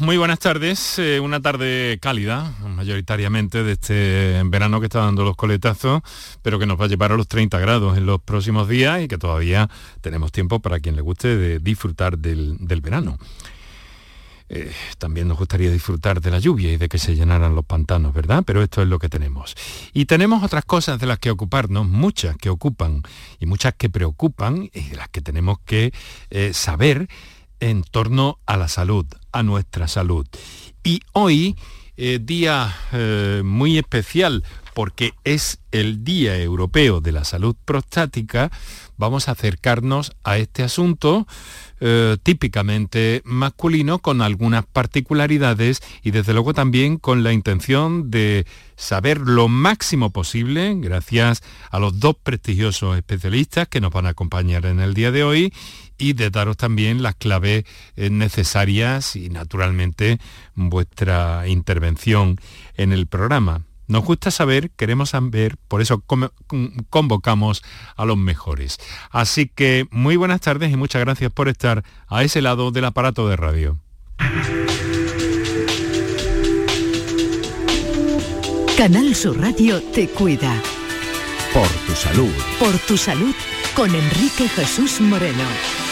Muy buenas tardes, eh, una tarde cálida, mayoritariamente de este verano que está dando los coletazos, pero que nos va a llevar a los 30 grados en los próximos días y que todavía tenemos tiempo para quien le guste de disfrutar del, verano. Eh, también nos gustaría disfrutar de la lluvia y de que se llenaran los pantanos, ¿verdad? Pero esto es lo que tenemos. Y tenemos otras cosas de las que ocuparnos, muchas que ocupan y muchas que preocupan y de las que tenemos que eh, saber en torno a la salud, a nuestra salud. Y hoy, eh, día eh, muy especial porque es el Día Europeo de la Salud Prostática, vamos a acercarnos a este asunto eh, típicamente masculino con algunas particularidades y desde luego también con la intención de saber lo máximo posible, gracias a los dos prestigiosos especialistas que nos van a acompañar en el día de hoy y de daros también las claves eh, necesarias y naturalmente vuestra intervención en el programa. Nos gusta saber, queremos saber, por eso convocamos a los mejores. Así que muy buenas tardes y muchas gracias por estar a ese lado del aparato de radio. Canal Sur Radio te cuida. Por tu salud. Por tu salud con Enrique Jesús Moreno.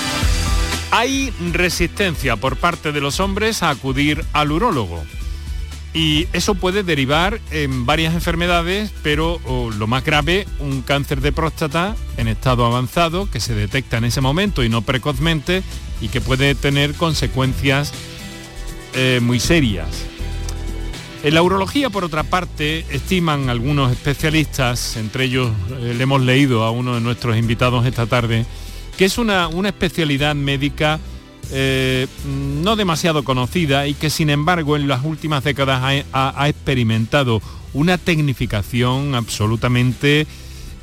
Hay resistencia por parte de los hombres a acudir al urólogo. Y eso puede derivar en varias enfermedades, pero lo más grave, un cáncer de próstata en estado avanzado que se detecta en ese momento y no precozmente y que puede tener consecuencias eh, muy serias. En la urología, por otra parte, estiman algunos especialistas, entre ellos eh, le hemos leído a uno de nuestros invitados esta tarde, que es una, una especialidad médica eh, no demasiado conocida y que sin embargo en las últimas décadas ha, experimentado una tecnificación absolutamente,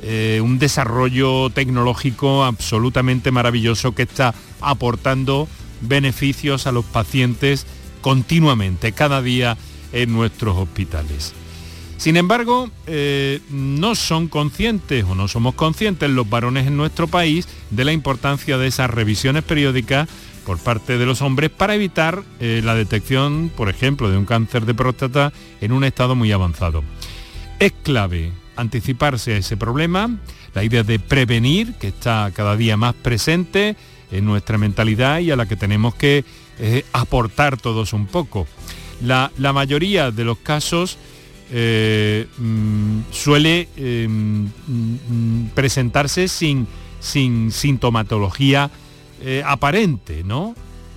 eh, un desarrollo tecnológico absolutamente maravilloso que está aportando beneficios a los pacientes continuamente, cada día en nuestros hospitales. Sin embargo, eh, no son conscientes o no somos conscientes los varones en nuestro país de la importancia de esas revisiones periódicas por parte de los hombres para evitar eh, la detección, por ejemplo, de un cáncer de próstata en un estado muy avanzado. Es clave anticiparse a ese problema, la idea de prevenir, que está cada día más presente en nuestra mentalidad y a la que tenemos que eh, aportar todos un poco. La, mayoría de los casos eh, mm, suele mm, mm, presentarse sin, sin sintomatología eh, aparente, ¿no?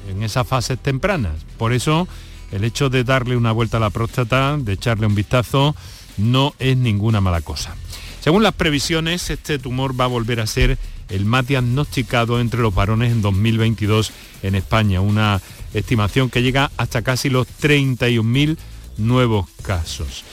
En esas fases tempranas. Por eso el hecho de darle una vuelta a la próstata, de echarle un vistazo, no es ninguna mala cosa. Según las previsiones, este tumor va a volver a ser el más diagnosticado entre los varones en 2022 en España, una estimación que llega hasta casi los 31.000 nuevos casos.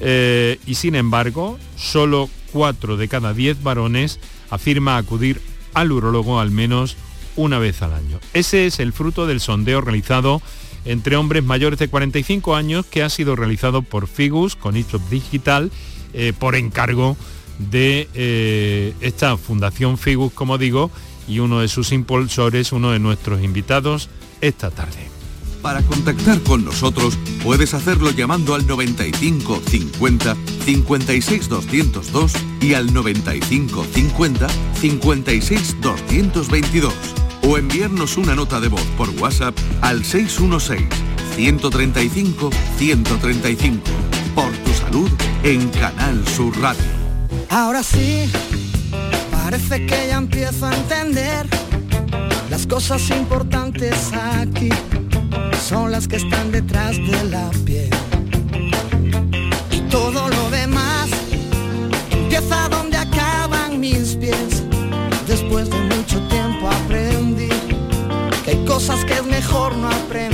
Eh, y sin embargo, solo 4 de cada 10 varones afirma acudir al urólogo al menos una vez al año. Ese es el fruto del sondeo realizado entre hombres mayores de 45 años que ha sido realizado por Figus con Ipsos Digital eh, por encargo de eh, esta Fundación Figus, como digo, y uno de sus impulsores, uno de nuestros invitados esta tarde. Para contactar con nosotros puedes hacerlo llamando al 95 50 56 202 y al 95 50 56 222 o enviarnos una nota de voz por WhatsApp al 616-135-135. Por tu salud en Canal Sur Radio. Ahora sí, parece que ya empiezo a entender las cosas importantes aquí son las que están detrás de la piel. Y todo lo demás empieza donde acaban mis pies después de mucho tiempo aprendí que hay cosas que es mejor no aprender.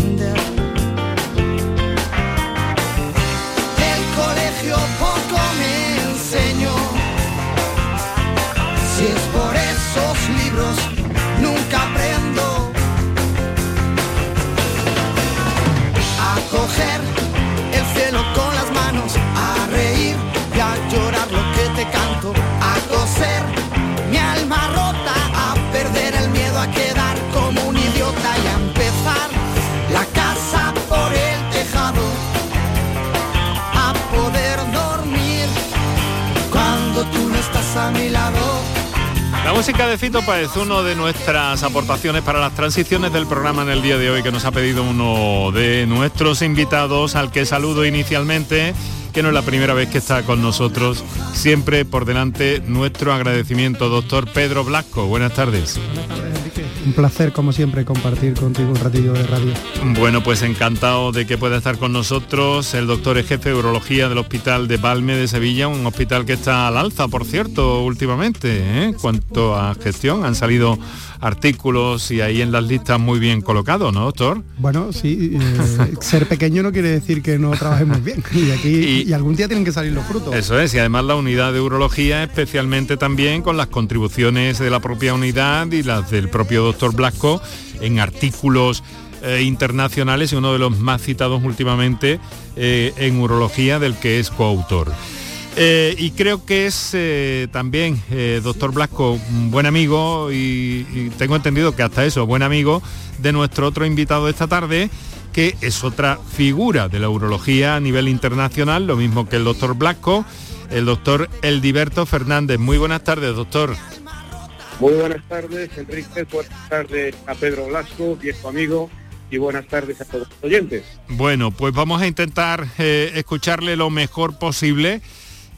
La música de Fito es uno de nuestras aportaciones para las transiciones del programa en el día de hoy que nos ha pedido uno de nuestros invitados al que saludo inicialmente que no es la primera vez que está con nosotros. Siempre por delante nuestro agradecimiento, doctor Pedro Blasco. Buenas tardes. Un placer, como siempre, compartir contigo un ratillo de radio. Bueno, pues encantado de que pueda estar con nosotros el doctor jefe de urología del Hospital de Palme de Sevilla, un hospital que está al alza, por cierto, últimamente. ¿eh? Cuanto a gestión, han salido artículos y ahí en las listas muy bien colocados, ¿no, doctor? Bueno, sí, eh, ser pequeño no quiere decir que no trabajemos bien. Y aquí y, algún día tienen que salir los frutos. Eso es, y además la unidad de urología, especialmente también con las contribuciones de la propia unidad y las del propio doctor Blasco en artículos eh, internacionales y uno de los más citados últimamente eh, en urología del que es coautor. Eh, y creo que es también, doctor Blasco, un buen amigo y, tengo entendido que hasta eso, buen amigo de nuestro otro invitado de esta tarde, que es otra figura de la urología a nivel internacional, lo mismo que el doctor Blasco, el doctor Eldiberto Fernández. Muy buenas tardes, doctor. Muy buenas tardes, Enrique. Buenas tardes a Pedro Blasco, viejo amigo y buenas tardes a todos los oyentes. Bueno, pues vamos a intentar escucharle lo mejor posible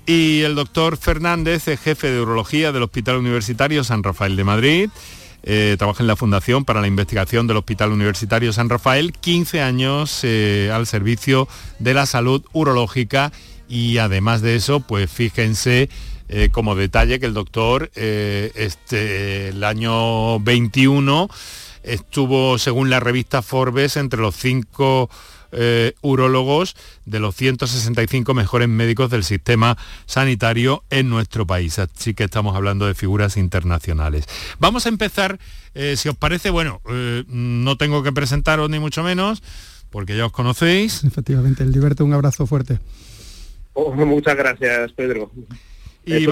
y el doctor Fernández es jefe de urología del Hospital Universitario San Rafael de Madrid. Eh, trabaja en la Fundación para la Investigación del Hospital Universitario San Rafael, 15 años eh, al servicio de la salud urológica y además de eso, pues fíjense eh, como detalle que el doctor este, el año 21 estuvo, según la revista Forbes, entre los cinco eh, urólogos de los 165 mejores médicos del sistema sanitario en nuestro país. Así que estamos hablando de figuras internacionales. Vamos a empezar, eh, si os parece, bueno, eh, no tengo que presentaros ni mucho menos, porque ya os conocéis. Efectivamente, el Liberto, un abrazo fuerte. Oh, muchas gracias, Pedro. Y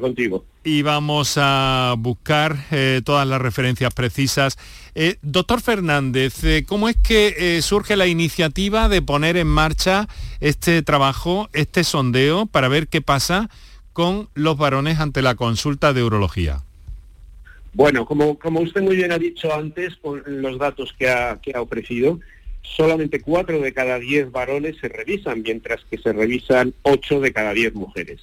contigo. Y vamos a buscar eh, todas las referencias precisas. Eh, doctor Fernández, eh, ¿cómo es que surge la iniciativa de poner en marcha este trabajo, este sondeo, para ver qué pasa con los varones ante la consulta de urología? Bueno, como, como usted muy bien ha dicho antes, con los datos que ha, que ha ofrecido, solamente cuatro de cada diez varones se revisan, mientras que se revisan ocho de cada diez mujeres.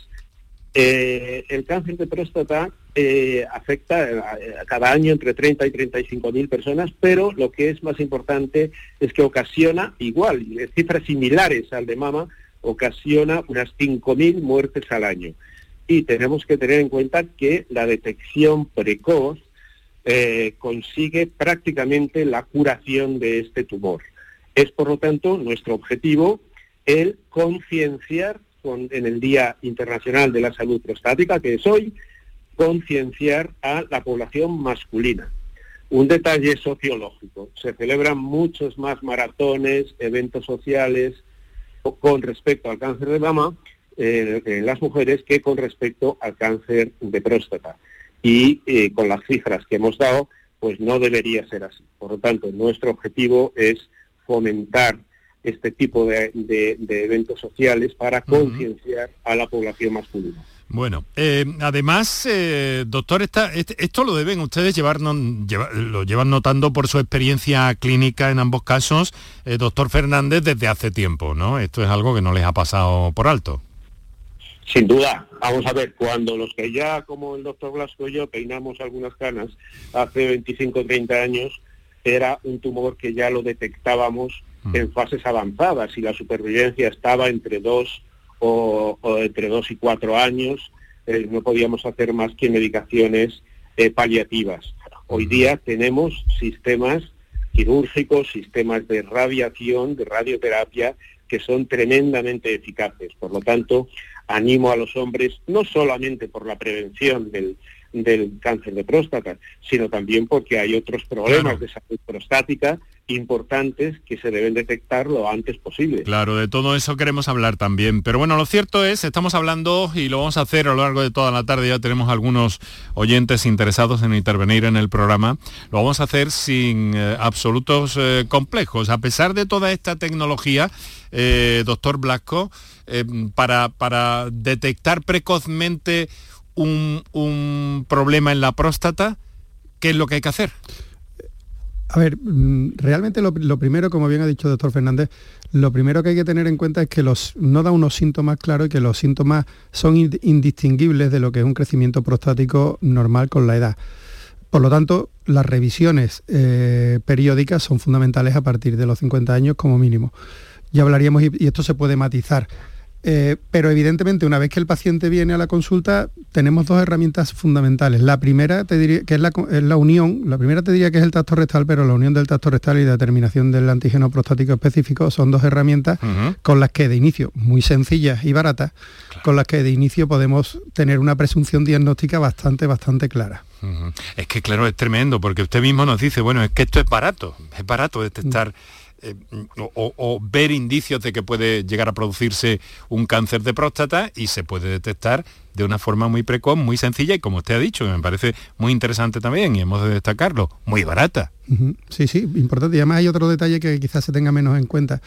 Eh, el cáncer de próstata eh, afecta a, cada año entre 30 y 35 mil personas, pero lo que es más importante es que ocasiona igual, cifras similares al de mama, ocasiona unas 5 mil muertes al año. Y tenemos que tener en cuenta que la detección precoz eh, consigue prácticamente la curación de este tumor. Es, por lo tanto, nuestro objetivo el concienciar en el Día Internacional de la Salud Prostática, que es hoy, concienciar a la población masculina. Un detalle sociológico, se celebran muchos más maratones, eventos sociales con respecto al cáncer de mama eh, en las mujeres que con respecto al cáncer de próstata. Y eh, con las cifras que hemos dado, pues no debería ser así. Por lo tanto, nuestro objetivo es fomentar este tipo de, eventos sociales para concienciar a la población masculina. Bueno, eh, además, eh, doctor, esto lo deben ustedes llevar, lo llevan notando por su experiencia clínica en ambos casos, eh, doctor Fernández, desde hace tiempo, ¿no? Esto es algo que no les ha pasado por alto. Sin duda, vamos a ver, cuando los que ya, como el doctor Blasco y yo, peinamos algunas canas hace 25 o 30 años, era un tumor que ya lo detectábamos Mm. en fases avanzadas y la supervivencia estaba entre dos o, entre dos y cuatro años, eh, no podíamos hacer más que medicaciones eh, paliativas. Hoy día tenemos sistemas quirúrgicos, sistemas de radiación, de radioterapia, que son tremendamente eficaces. Por lo tanto, animo a los hombres, no solamente por la prevención del, del cáncer de próstata, sino también porque hay otros problemas de salud prostática importantes que se deben detectar lo antes posible. Claro, de todo eso queremos hablar también. Pero bueno, lo cierto es, estamos hablando y lo vamos a hacer a lo largo de toda la tarde, ya tenemos algunos oyentes interesados en intervenir en el programa, lo vamos a hacer sin eh, absolutos eh, complejos. A pesar de toda esta tecnología, eh, doctor Blasco, para, para detectar precozmente un, un problema en la próstata, ¿qué es lo que hay que hacer? A ver, mm, realmente lo, primero, como bien ha dicho el doctor Fernández, lo primero que hay que tener en cuenta es que los, no da unos síntomas claros y que los síntomas son indistinguibles de lo que es un crecimiento prostático normal con la edad. Por lo tanto, las revisiones eh, periódicas son fundamentales a partir de los 50 años como mínimo. Ya hablaríamos, y esto se puede matizar eh, pero evidentemente una vez que el paciente viene a la consulta tenemos dos herramientas fundamentales. La primera te diría que es la, unión, la primera te diría que es el tacto rectal, pero la unión del tacto rectal y la determinación del antígeno prostático específico son dos herramientas con las que de inicio, muy sencillas y baratas, con las que de inicio podemos tener una presunción diagnóstica bastante, bastante clara. Es que claro, es tremendo, porque usted mismo nos dice, bueno, es que esto es barato, es barato detectar... Eh, o, ver indicios de que puede llegar a producirse un cáncer de próstata y se puede detectar de una forma muy precoz, muy sencilla y como usted ha dicho, me parece muy interesante también y hemos de destacarlo, muy barata. Sí, sí, importante. Y además hay otro detalle que quizás se tenga menos en cuenta,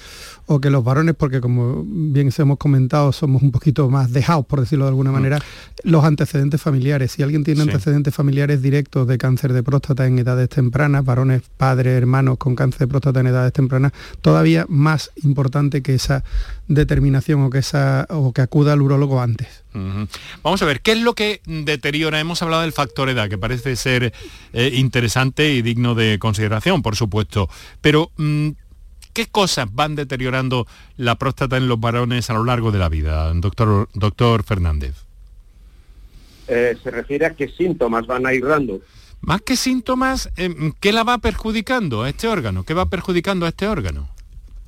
o que los varones, porque como bien hemos comentado, somos un poquito más dejados, por decirlo de alguna mm. manera, los antecedentes familiares. Si alguien tiene antecedentes familiares directos de cáncer de próstata en edades tempranas, varones, padres, hermanos con cáncer de próstata en edades tempranas, todavía más importante que esa determinación o que, esa, o que acuda al urólogo antes. Vamos a ver, ¿qué es lo que deteriora? Hemos hablado del factor edad, que parece ser eh, interesante y digno de consideración, por supuesto, pero mm, ¿qué cosas van deteriorando la próstata en los varones a lo largo de la vida, doctor, doctor Fernández? Eh, se refiere a qué síntomas van a ir dando. Más que síntomas, em, ¿qué la va perjudicando a este órgano? ¿Qué va perjudicando a este órgano?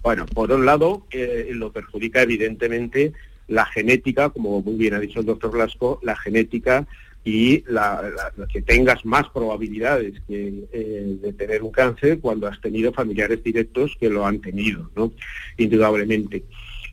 Bueno, por un lado, eh, lo perjudica evidentemente la genética, como muy bien ha dicho el doctor Blasco, la genética y que tengas más probabilidades eh, de tener un cáncer cuando has tenido familiares directos que lo han tenido, ¿no? Indudablemente.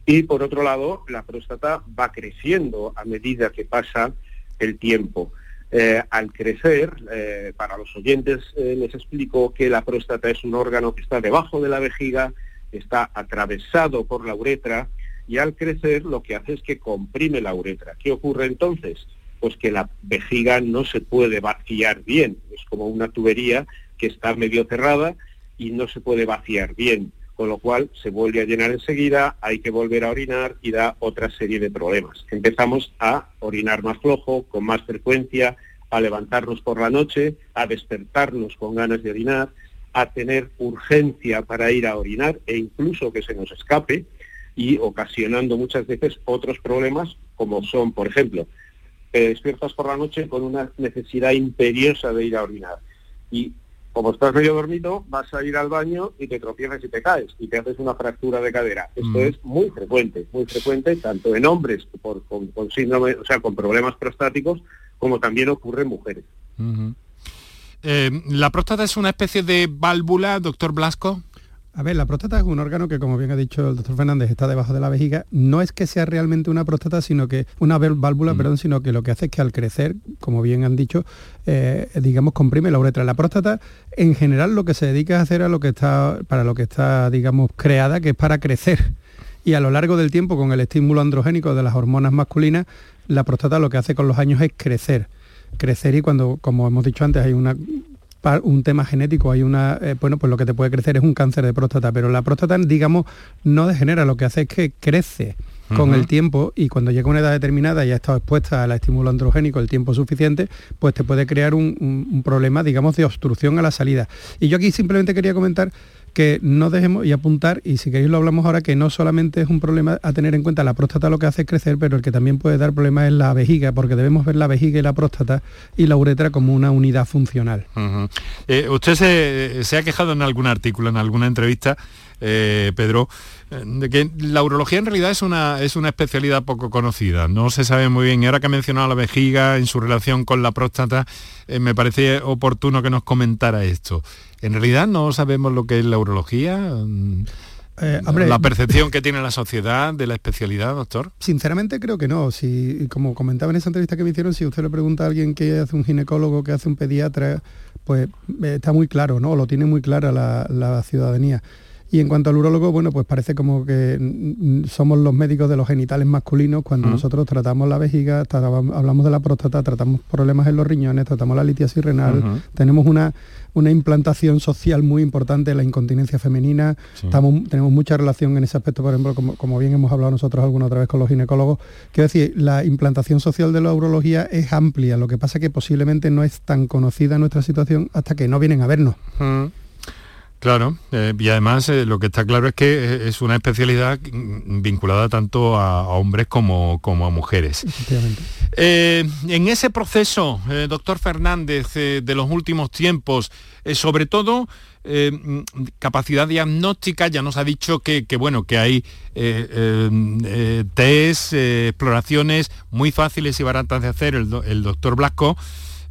Y por otro lado, la próstata va creciendo a medida que pasa el tiempo. Eh, al crecer, eh, para los oyentes les explico que la próstata es un órgano que está debajo de la vejiga, está atravesado por la uretra y al crecer lo que hace es que comprime la uretra. ¿Qué ocurre entonces? Pues que la vejiga no se puede vaciar bien, es como una tubería que está medio cerrada y no se puede vaciar bien, con lo cual se vuelve a llenar enseguida, hay que volver a orinar y da otra serie de problemas. Empezamos a orinar más flojo, con más frecuencia, a levantarnos por la noche, a despertarnos con ganas de orinar, a tener urgencia para ir a orinar e incluso que se nos escape, y ocasionando muchas veces otros problemas como son, por ejemplo, te despiertas por la noche con una necesidad imperiosa de ir a orinar y como estás medio dormido, vas a ir al baño y te tropiezas y te caes y te haces una fractura de cadera. Esto mm. es muy frecuente, muy frecuente tanto en hombres por, con, síndrome, o sea, con problemas prostáticos, como también ocurre en mujeres. Eh, ¿La próstata es una especie de válvula, doctor Blasco? A ver, la próstata es un órgano que, como bien ha dicho el doctor Fernández, está debajo de la vejiga. No es que sea realmente una próstata, sino que una válvula, mm. perdón, sino que lo que hace es que al crecer, como bien han dicho, eh, digamos, comprime la uretra. La próstata, en general, lo que se dedica a hacer a lo que está, para lo que está, digamos, creada, que es para crecer. Y a lo largo del tiempo, con el estímulo androgénico de las hormonas masculinas, la próstata lo que hace con los años es crecer crecer y cuando, como hemos dicho antes, hay una un tema genético, hay una, eh, bueno, pues lo que te puede crecer es un cáncer de próstata, pero la próstata, digamos, no degenera, lo que hace es que crece con el tiempo y cuando llega a una edad determinada y ha estado expuesta al estímulo androgénico el tiempo suficiente, pues te puede crear un problema, digamos, de obstrucción a la salida. Y yo aquí simplemente quería comentar que no dejemos y apuntar, y si queréis lo hablamos ahora, que no solamente es un problema a tener en cuenta la próstata lo que hace es crecer, pero el que también puede dar problemas es la vejiga, porque debemos ver la vejiga y la próstata y la uretra como una unidad funcional. Eh, usted se, ha quejado en algún artículo, en alguna entrevista, eh, Pedro, de que la urología en realidad es una, es una especialidad poco conocida, no se sabe muy bien. Y ahora que ha mencionado la vejiga en su relación con la próstata, me parece oportuno que nos comentara esto. En realidad no sabemos lo que es la urología. Mm, eh, la percepción que tiene la sociedad de la especialidad, doctor. Sinceramente creo que no. Si, como comentaba en esa entrevista que me hicieron, si usted le pregunta a alguien que hace un ginecólogo, que hace un pediatra, pues eh, está muy claro, ¿no? Lo tiene muy clara la, ciudadanía. Y en cuanto al urólogo, bueno, pues parece como que mm, mm, somos los médicos de los genitales masculinos cuando nosotros tratamos la vejiga, hablamos de la próstata, tratamos problemas en los riñones, tratamos la litiasis renal, tenemos una una implantación social muy importante la incontinencia femenina. tenemos mucha relación en ese aspecto, por ejemplo, como, bien hemos hablado nosotros alguna otra vez con los ginecólogos. Quiero decir, la implantación social de la urología es amplia, lo que pasa es que posiblemente no es tan conocida nuestra situación hasta que no vienen a vernos. Claro, eh, y además eh, lo que está claro es que eh, es una especialidad vinculada tanto a, hombres como, como, a mujeres. en ese proceso, doctor Fernández, de los últimos tiempos, sobre todo capacidad diagnóstica, ya nos ha dicho que, bueno, que hay test, exploraciones muy fáciles y baratas de hacer el, el doctor Blasco,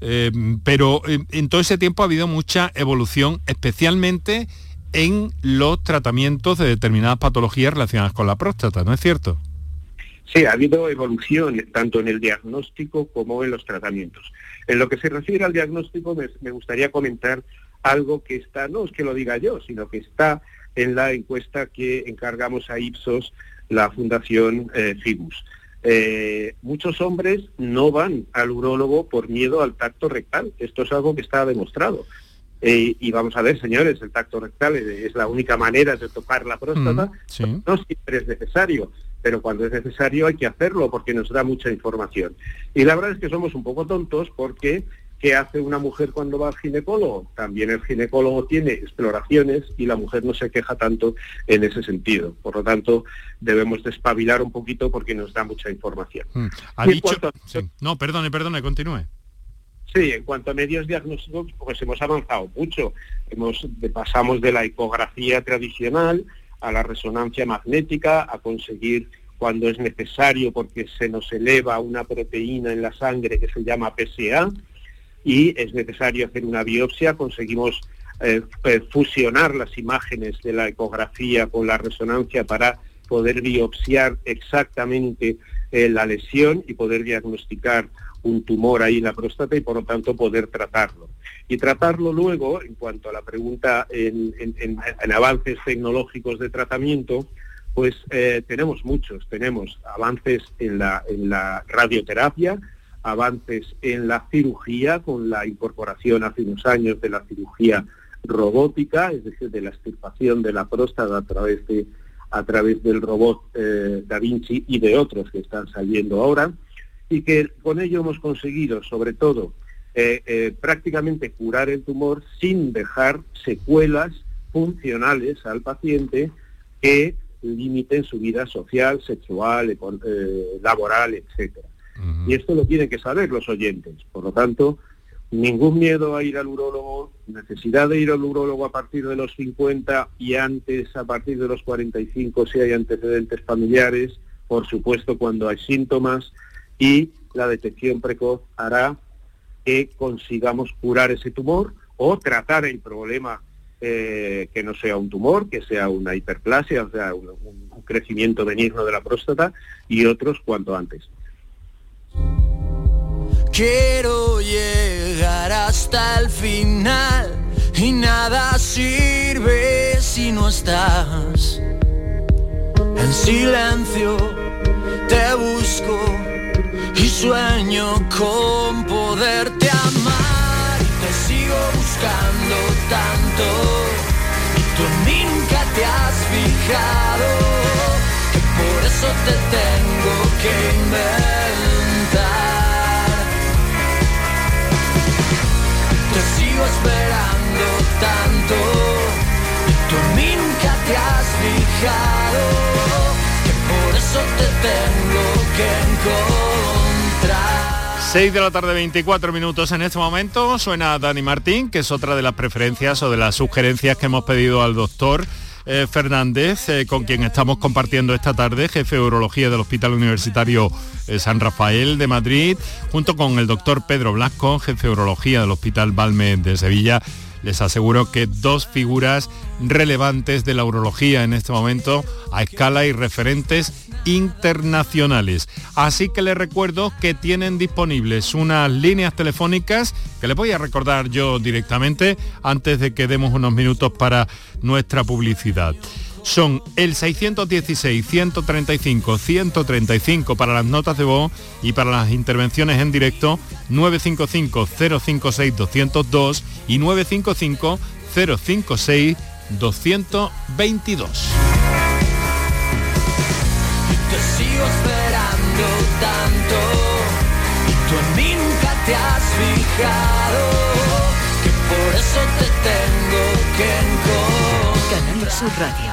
eh, pero eh, en todo ese tiempo ha habido mucha evolución, especialmente en los tratamientos de determinadas patologías relacionadas con la próstata, ¿no es cierto? Sí, ha habido evolución tanto en el diagnóstico como en los tratamientos. En lo que se refiere al diagnóstico, me, gustaría comentar algo que está, no es que lo diga yo, sino que está en la encuesta que encargamos a Ipsos, la Fundación eh, FIBUS. Eh, muchos hombres no van al urólogo por miedo al tacto rectal. Esto es algo que está demostrado. Eh, y vamos a ver, señores, el tacto rectal es la única manera de tocar la próstata. Mm, no siempre es necesario, pero cuando es necesario hay que hacerlo porque nos da mucha información. Y la verdad es que somos un poco tontos porque ¿Qué hace una mujer cuando va al ginecólogo? También el ginecólogo tiene exploraciones y la mujer no se queja tanto en ese sentido. Por lo tanto, debemos despabilar un poquito porque nos da mucha información. Mm. No, perdone, perdone, continúe. Sí, en cuanto a medios diagnósticos, pues hemos avanzado mucho. Hemos, pasamos de la ecografía tradicional a la resonancia magnética, a conseguir cuando es necesario porque se nos eleva una proteína en la sangre que se llama PSA, y es necesario hacer una biopsia, conseguimos eh, eh, fusionar las imágenes de la ecografía con la resonancia para poder biopsiar exactamente eh, la lesión y poder diagnosticar un tumor ahí en la próstata y por lo tanto poder tratarlo. Y tratarlo luego, en cuanto a la pregunta en, avances tecnológicos de tratamiento, pues tenemos muchos, tenemos avances en la, en la radioterapia, avances en la cirugía con la incorporación hace unos años de la cirugía robótica, es decir, de la extirpación de la próstata a través, de, a través del robot eh, Da Vinci y de otros que están saliendo ahora, y que con ello hemos conseguido, sobre todo, eh, eh, prácticamente curar el tumor sin dejar secuelas funcionales al paciente que limiten su vida social, sexual, laboral, etcétera. Y esto lo tienen que saber los oyentes. Por lo tanto, ningún miedo a ir al urólogo, necesidad de ir al urólogo a partir de los 50 y antes a partir de los 45 si hay antecedentes familiares, por supuesto cuando hay síntomas y la detección precoz hará que consigamos curar ese tumor o tratar el problema eh, que no sea un tumor, que sea una hiperplasia, o sea, un, un crecimiento benigno de la próstata y otros cuanto antes. Quiero llegar hasta el final y nada sirve si no estás. En silencio te busco y sueño con poderte amar. te sigo buscando tanto y tú nunca te has fijado que por eso te tengo que inventar. Esperando tanto y tú nunca te has fijado que por eso te tengo que encontrar. 6 de la tarde 24 minutos en este momento suena Dani Martín, que es otra de las preferencias o de las sugerencias que hemos pedido al doctor eh, Fernández, eh, con quien estamos compartiendo esta tarde, jefe de urología del Hospital Universitario eh, San Rafael de Madrid, junto con el doctor Pedro Blasco, jefe de urología del Hospital Balme de Sevilla. Les aseguro que dos figuras relevantes de la urología en este momento a escala y referentes internacionales. Así que les recuerdo que tienen disponibles unas líneas telefónicas que les voy a recordar yo directamente antes de que demos unos minutos para nuestra publicidad son el 616-135-135 para las notas de voz y para las intervenciones en directo 955-056-202 y 955-056-222. Te sigo esperando tanto y tú en mí nunca te has fijado que por eso te tengo que encontrar. Canal Sur Radio,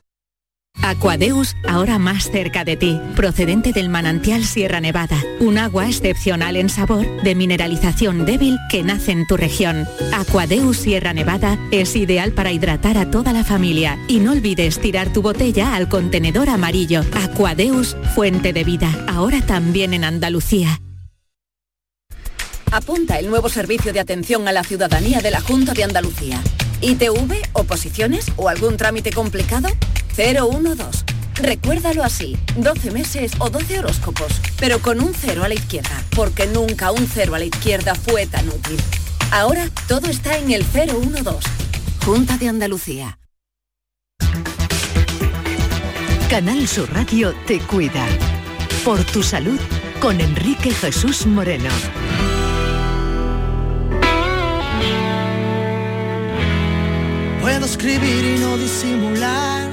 Aquadeus, ahora más cerca de ti, procedente del manantial Sierra Nevada, un agua excepcional en sabor, de mineralización débil que nace en tu región. Aquadeus Sierra Nevada es ideal para hidratar a toda la familia y no olvides tirar tu botella al contenedor amarillo. Aquadeus, fuente de vida, ahora también en Andalucía. Apunta el nuevo servicio de atención a la ciudadanía de la Junta de Andalucía. ¿ITV, oposiciones o algún trámite complicado? 012. Recuérdalo así, 12 meses o 12 horóscopos, pero con un cero a la izquierda, porque nunca un cero a la izquierda fue tan útil. Ahora todo está en el 012. Junta de Andalucía. Canal Sur Radio te cuida. Por tu salud con Enrique Jesús Moreno. Puedo escribir y no disimular.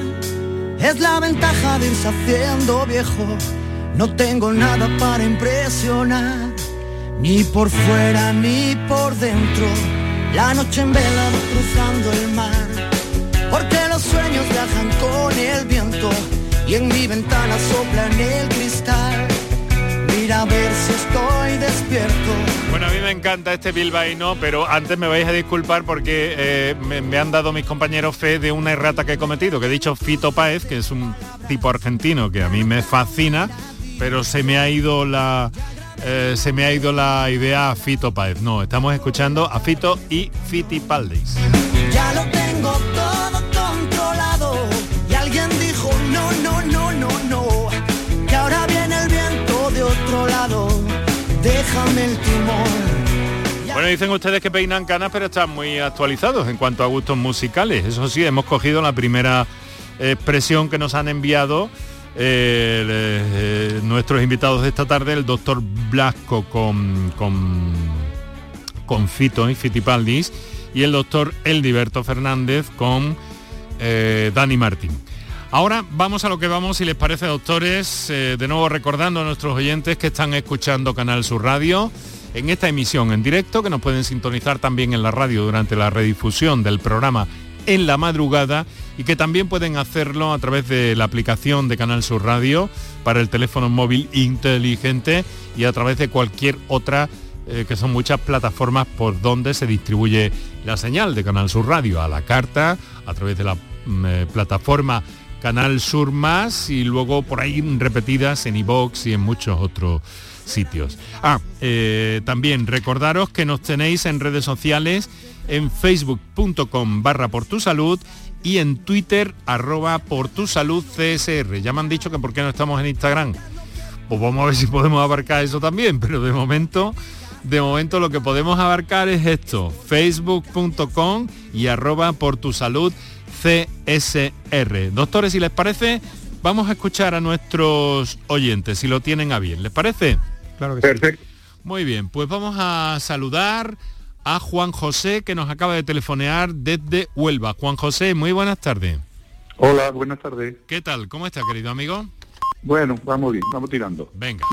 Es la ventaja de irse haciendo viejo. No tengo nada para impresionar. Ni por fuera ni por dentro. La noche en vela cruzando el mar. Porque los sueños viajan con el viento. Y en mi ventana soplan el cristal. A ver si estoy despierto. Bueno, a mí me encanta este bilbaíno, pero antes me vais a disculpar porque eh, me, me han dado mis compañeros fe de una errata que he cometido, que he dicho Fito Páez, que es un tipo argentino que a mí me fascina, pero se me ha ido la... eh, se me ha ido la idea a Fito Páez. No, estamos escuchando a Fito y Fitipaldis. Ya lo tengo Déjame el timón. Bueno, dicen ustedes que peinan canas, pero están muy actualizados en cuanto a gustos musicales. Eso sí, hemos cogido la primera expresión que nos han enviado eh, nuestros invitados de esta tarde, el doctor Blasco con, con, con Fito y Fitipaldis y el doctor Eldiberto Fernández con eh, Dani Martín. Ahora vamos a lo que vamos, si les parece, doctores, eh, de nuevo recordando a nuestros oyentes que están escuchando Canal Sur Radio en esta emisión en directo, que nos pueden sintonizar también en la radio durante la redifusión del programa en la madrugada y que también pueden hacerlo a través de la aplicación de Canal Sur Radio para el teléfono móvil inteligente y a través de cualquier otra eh, que son muchas plataformas por donde se distribuye la señal de Canal Sur Radio a la carta, a través de la mm, eh, plataforma Canal Sur Más y luego por ahí repetidas en iVox y en muchos otros sitios. Ah, eh, también recordaros que nos tenéis en redes sociales en facebook.com barra por tu y en Twitter arroba por tu salud CSR. Ya me han dicho que por qué no estamos en Instagram. Pues vamos a ver si podemos abarcar eso también, pero de momento, de momento lo que podemos abarcar es esto, facebook.com y arroba por tu CSR. Doctores, si les parece, vamos a escuchar a nuestros oyentes, si lo tienen a bien. ¿Les parece? Claro que Perfecto. Muy bien, pues vamos a saludar a Juan José que nos acaba de telefonear desde Huelva. Juan José, muy buenas tardes. Hola, buenas tardes. ¿Qué tal? ¿Cómo está, querido amigo? Bueno, vamos bien, vamos tirando. Venga.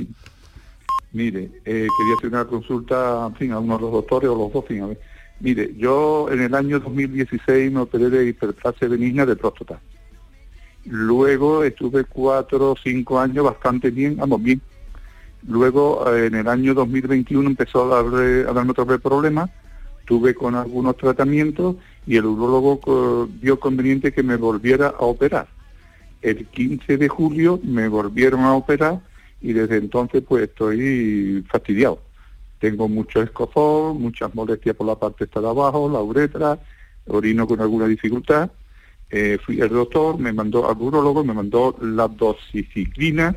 Mire, eh, quería hacer una consulta, en fin, a uno de los doctores o los dos, fin, a ver. Mire, yo en el año 2016 me operé de hiperplasia benigna de próstata. Luego estuve cuatro o cinco años bastante bien, vamos bien. Luego eh, en el año 2021 empezó a, darme otro vez problemas, tuve con algunos tratamientos y el urólogo co- vio conveniente que me volviera a operar. El 15 de julio me volvieron a operar y desde entonces pues estoy fastidiado. Tengo mucho escozor, muchas molestias por la parte esta de abajo, la uretra, orino con alguna dificultad. Eh, fui al doctor, me mandó al urólogo, me mandó la doxiciclina,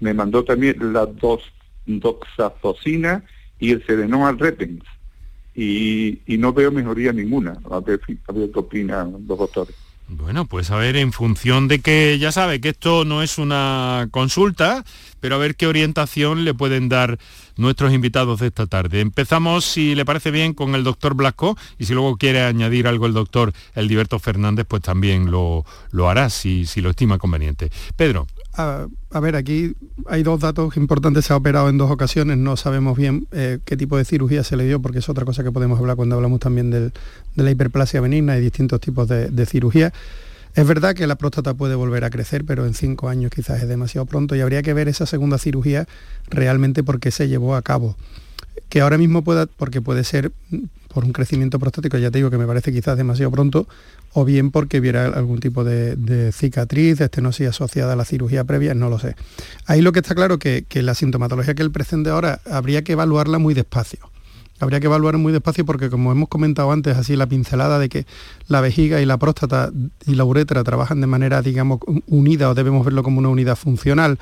me mandó también la dos, doxazocina y el Serenol repens. Y, y no veo mejoría ninguna. A ver, a ver qué opinan los doctores. Bueno, pues a ver, en función de que ya sabe que esto no es una consulta, pero a ver qué orientación le pueden dar nuestros invitados de esta tarde. Empezamos, si le parece bien, con el doctor Blasco y si luego quiere añadir algo el doctor Eldiberto Fernández, pues también lo, lo hará si, si lo estima conveniente. Pedro. A, ver, aquí hay dos datos importantes. Se ha operado en dos ocasiones. No sabemos bien eh, qué tipo de cirugía se le dio, porque es otra cosa que podemos hablar cuando hablamos también del- de la hiperplasia benigna y distintos tipos de, de cirugía. Es verdad que la próstata puede volver a crecer, pero en cinco años quizás es demasiado pronto y habría que ver esa segunda cirugía realmente por qué se llevó a cabo. Que ahora mismo pueda, porque puede ser por un crecimiento prostático, ya te digo que me parece quizás demasiado pronto, o bien porque hubiera algún tipo de, de cicatriz, de estenosis asociada a la cirugía previa, no lo sé. Ahí lo que está claro que, que la sintomatología que él presente ahora habría que evaluarla muy despacio. Habría que evaluar muy despacio porque como hemos comentado antes, así la pincelada de que la vejiga y la próstata y la uretra trabajan de manera, digamos, unida o debemos verlo como una unidad funcional,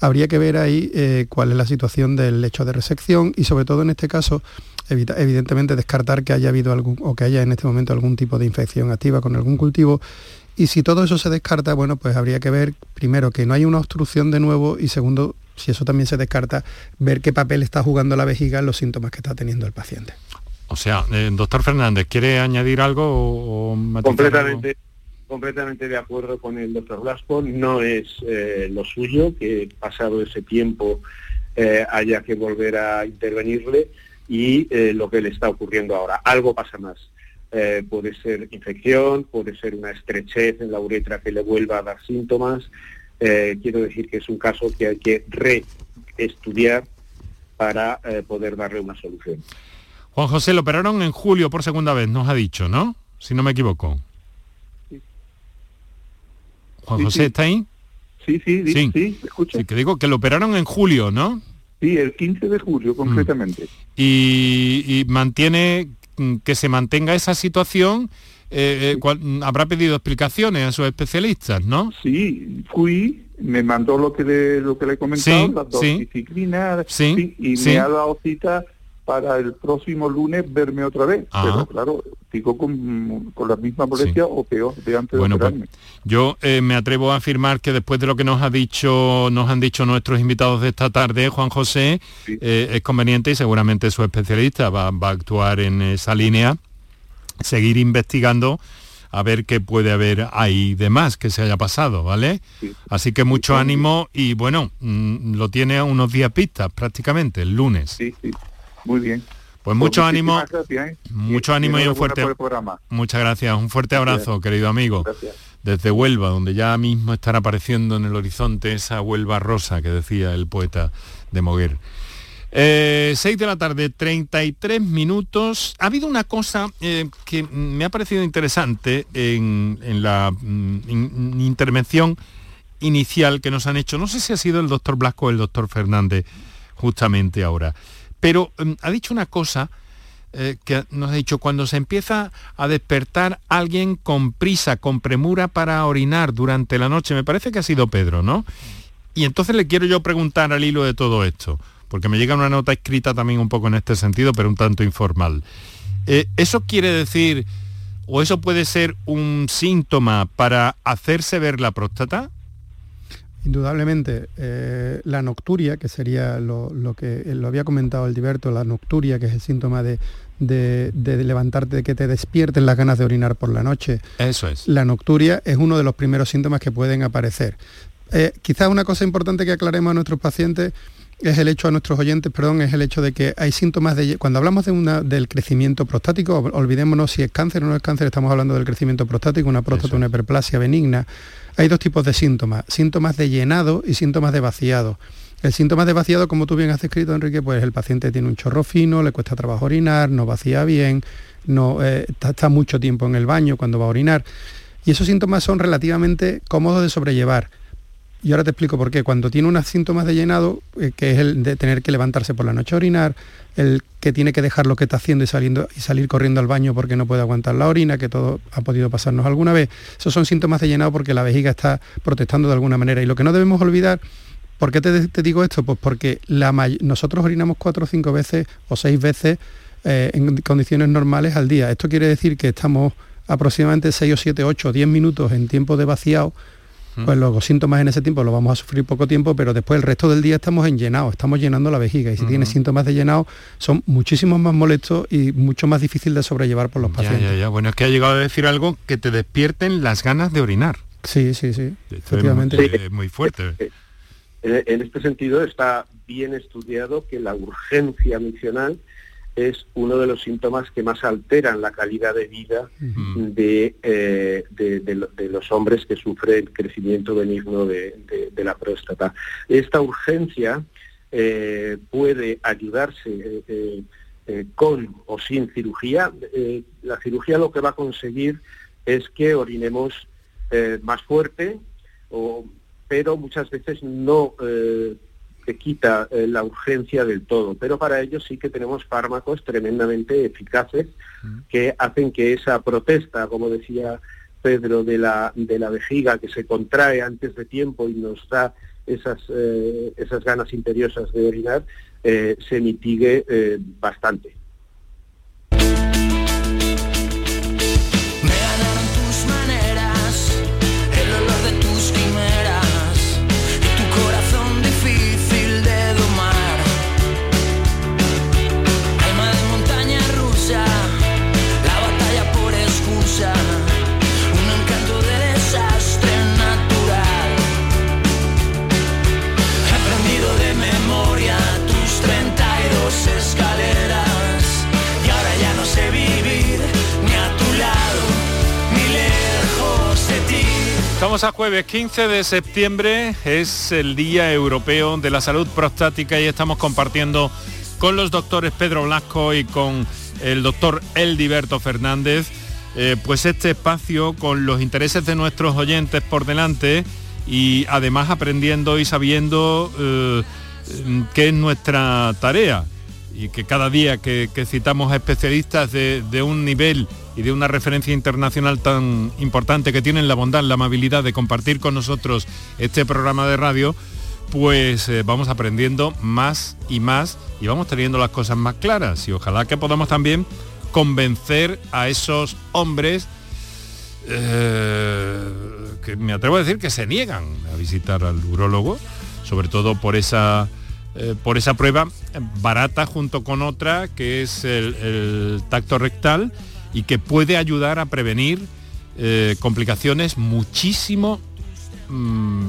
habría que ver ahí eh, cuál es la situación del lecho de resección y sobre todo en este caso, evidentemente descartar que haya habido algún o que haya en este momento algún tipo de infección activa con algún cultivo. Y si todo eso se descarta, bueno, pues habría que ver primero que no hay una obstrucción de nuevo y segundo, si eso también se descarta, ver qué papel está jugando la vejiga en los síntomas que está teniendo el paciente. O sea, eh, doctor Fernández, ¿quiere añadir algo o, o algo? completamente completamente de acuerdo con el doctor Blasco, no es eh, lo suyo que pasado ese tiempo eh, haya que volver a intervenirle y eh, lo que le está ocurriendo ahora. Algo pasa más. Eh, puede ser infección, puede ser una estrechez en la uretra que le vuelva a dar síntomas. Eh, quiero decir que es un caso que hay que reestudiar para eh, poder darle una solución. Juan José, lo operaron en julio por segunda vez, nos ha dicho, ¿no? Si no me equivoco. Juan Sí, José, sí. ¿está ahí? Sí, sí, sí, Sí. Sí, que digo que lo operaron en julio, ¿no? Sí, el 15 de julio concretamente. Y, y mantiene mm, que se mantenga esa situación. Eh, eh, habrá pedido explicaciones a sus especialistas, ¿no? Sí, fui, me mandó lo que le, lo que le he comentado, Sí, las dos sí. disciplinas, Sí, y sí. me ha dado cita para el próximo lunes verme otra vez. Ah. Pero claro, digo con, con la misma molestia o peor de antes Bueno, de pues operarme. yo eh, me atrevo a afirmar que después de lo que nos ha dicho, nos han dicho nuestros invitados de esta tarde, Juan José, eh, es conveniente y seguramente su especialista va, va a actuar en esa línea, seguir investigando a ver qué puede haber ahí de más que se haya pasado, ¿vale? Así que mucho ánimo y bueno, mm, lo tiene a unos días pistas prácticamente, el lunes. Sí, sí, muy bien. Pues mucho ánimo, gracias, ¿eh? mucho ánimo y un fuerte. Muchas gracias, un fuerte abrazo, querido amigo. Gracias. Desde Huelva, donde ya mismo estará apareciendo en el horizonte esa Huelva rosa que decía el poeta de Moguer. Eh, 6 de la tarde, 33 minutos. Ha habido una cosa eh, que me ha parecido interesante en, la mm, in- intervención inicial que nos han hecho. No sé si ha sido el doctor Blasco o el doctor Fernández justamente ahora. Pero mm, ha dicho una cosa eh, que nos ha dicho, cuando se empieza a despertar alguien con prisa, con premura para orinar durante la noche, me parece que ha sido Pedro, ¿no? Y entonces le quiero yo preguntar al hilo de todo esto, porque me llega una nota escrita también un poco en este sentido, pero un tanto informal. Eh, ¿Eso quiere decir, o eso puede ser un síntoma para hacerse ver la próstata? Indudablemente, eh, la nocturia, que sería lo, lo que eh, lo había comentado el Diverto, la nocturia, que es el síntoma de, de- de levantarte, de que te despierten las ganas de orinar por la noche. Eso es. La nocturia es uno de los primeros síntomas que pueden aparecer. Eh, quizás una cosa importante que aclaremos a nuestros pacientes es el hecho a nuestros oyentes, perdón, es el hecho de que hay síntomas de cuando hablamos de una, del crecimiento prostático, olvidémonos si es cáncer o no es cáncer, estamos hablando del crecimiento prostático, una próstata, una hiperplasia benigna. Hay dos tipos de síntomas, síntomas de llenado y síntomas de vaciado. El síntoma de vaciado, como tú bien has escrito, Enrique, pues el paciente tiene un chorro fino, le cuesta trabajo orinar, no vacía bien, no eh, está mucho tiempo en el baño cuando va a orinar. Y esos síntomas son relativamente cómodos de sobrellevar y ahora te explico por qué. Cuando tiene unos síntomas de llenado, eh, que es el de tener que levantarse por la noche a orinar, el que tiene que dejar lo que está haciendo y, y salir corriendo al baño porque no puede aguantar la orina, que todo ha podido pasarnos alguna vez, esos son síntomas de llenado porque la vejiga está protestando de alguna manera. Y lo que no debemos olvidar ¿Por qué te, digo esto? Pues porque nosotros orinamos cuatro o cinco veces o seis veces eh, en condiciones normales al día. Esto quiere decir que estamos aproximadamente 6 o 7, 8 o 10 minutos en tiempo de vaciado pues los síntomas en ese tiempo los vamos a sufrir poco tiempo, pero después el resto del día estamos en llenado, estamos llenando la vejiga y si tienes síntomas de llenado son muchísimo más molestos y mucho más difícil de sobrellevar por los pacientes. Ya, ya, Bueno, es que ha llegado a decir algo que te despierten las ganas de orinar. Sí, sí, sí. efectivamente. muy fuerte. Eh, eh, en este sentido está bien estudiado que la urgencia misional es uno de los síntomas que más alteran la calidad de vida eh, de, los hombres que sufren crecimiento benigno de, la próstata. Esta urgencia eh, puede ayudarse eh, con o sin cirugía. la cirugía lo que va a conseguir es que orinemos más fuerte, pero muchas veces no que quita eh, la urgencia del todo, pero para ello sí que tenemos fármacos tremendamente eficaces que hacen que esa protesta, como decía Pedro, de la, de la vejiga que se contrae antes de tiempo y nos da esas, eh, esas ganas imperiosas de orinar, eh, se mitigue bastante. Estamos a jueves 15 de septiembre, es el Día Europeo de la Salud Prostática y estamos compartiendo con los doctores Pedro Blasco y con el doctor Eldiberto Fernández, eh, pues este espacio con los intereses de nuestros oyentes por delante y además aprendiendo y sabiendo eh, qué es nuestra tarea y que cada día que, citamos especialistas de, un nivel y de una referencia internacional tan importante que tienen la bondad, la amabilidad de compartir con nosotros este programa de radio, pues eh, vamos aprendiendo más y más y vamos teniendo las cosas más claras. Y ojalá que podamos también convencer a esos hombres eh, que me atrevo a decir que se niegan a visitar al urólogo, sobre todo por esa eh, por esa prueba barata junto con otra que es el, tacto rectal y que puede ayudar a prevenir eh, complicaciones muchísimo mm,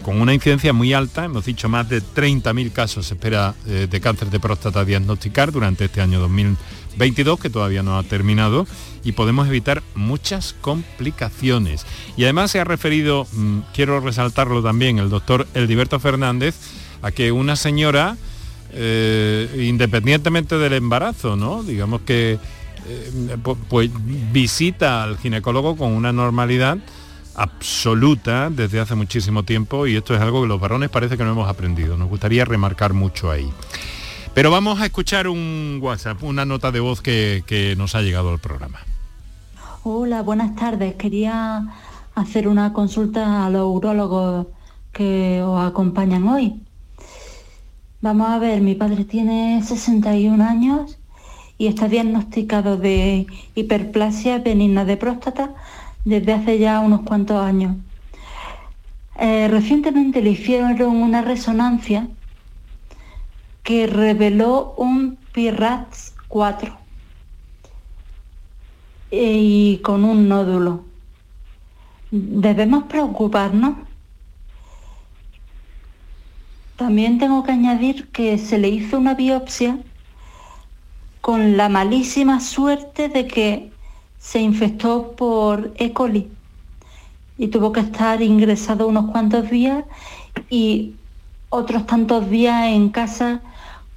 con una incidencia muy alta, hemos dicho más de 30.000 casos se espera eh, de cáncer de próstata diagnosticar durante este año 2022 que todavía no ha terminado y podemos evitar muchas complicaciones. Y además se ha referido, mm, quiero resaltarlo también, el doctor Eldiberto Fernández, a que una señora, eh, independientemente del embarazo, ¿no? Digamos que pues visita al ginecólogo con una normalidad absoluta desde hace muchísimo tiempo y esto es algo que los varones parece que no hemos aprendido. Nos gustaría remarcar mucho ahí. Pero vamos a escuchar un WhatsApp, una nota de voz que, que nos ha llegado al programa. Hola, buenas tardes. Quería hacer una consulta a los urólogos que os acompañan hoy. Vamos a ver, mi padre tiene 61 años y está diagnosticado de hiperplasia benigna de próstata desde hace ya unos cuantos años. Eh, recientemente le hicieron una resonancia que reveló un PIRATS 4 y con un nódulo. ¿Debemos preocuparnos? También tengo que añadir que se le hizo una biopsia con la malísima suerte de que se infectó por E. coli y tuvo que estar ingresado unos cuantos días y otros tantos días en casa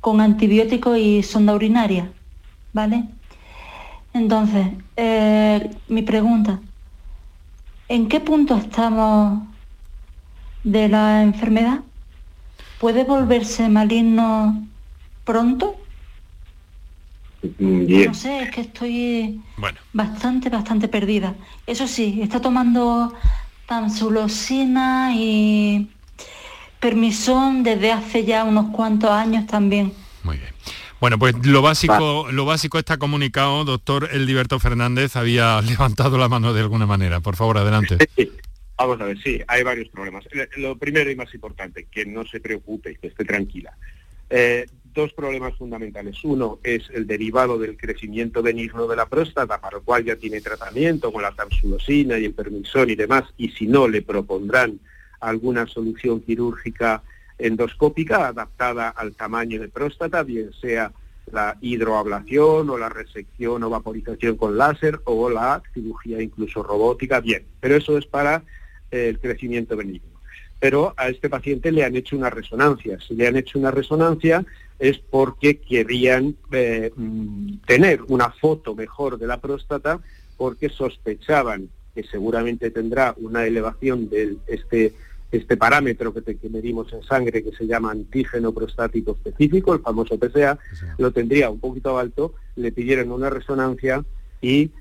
con antibióticos y sonda urinaria, ¿vale? Entonces, eh, mi pregunta, ¿en qué punto estamos de la enfermedad? ¿Puede volverse maligno pronto? Mm, No sé, es que estoy bastante, bastante perdida. Eso sí, está tomando tamsulosina y permisón desde hace ya unos cuantos años también. Bueno, pues lo básico, lo básico está comunicado, doctor Eldiberto Fernández había levantado la mano de alguna manera. Por favor, adelante. Vamos a ver, sí, hay varios problemas. Lo primero y más importante, que no se preocupe, que esté tranquila. Eh, dos problemas fundamentales. Uno es el derivado del crecimiento benigno de la próstata, para el cual ya tiene tratamiento con la tamsulosina y el permisón y demás, y si no, le propondrán alguna solución quirúrgica endoscópica adaptada al tamaño de próstata, bien sea la hidroablación o la resección o vaporización con láser o la cirugía incluso robótica, bien, pero eso es para eh, el crecimiento benigno. Pero a este paciente le han hecho una resonancia. Si le han hecho una resonancia es porque querían eh, mm, tener una foto mejor de la próstata porque sospechaban que seguramente tendrá una elevación de este este parámetro que, te- que medimos en sangre que se llama antígeno prostático específico, el famoso PSA, lo tendría un poquito alto, le pidieron una resonancia y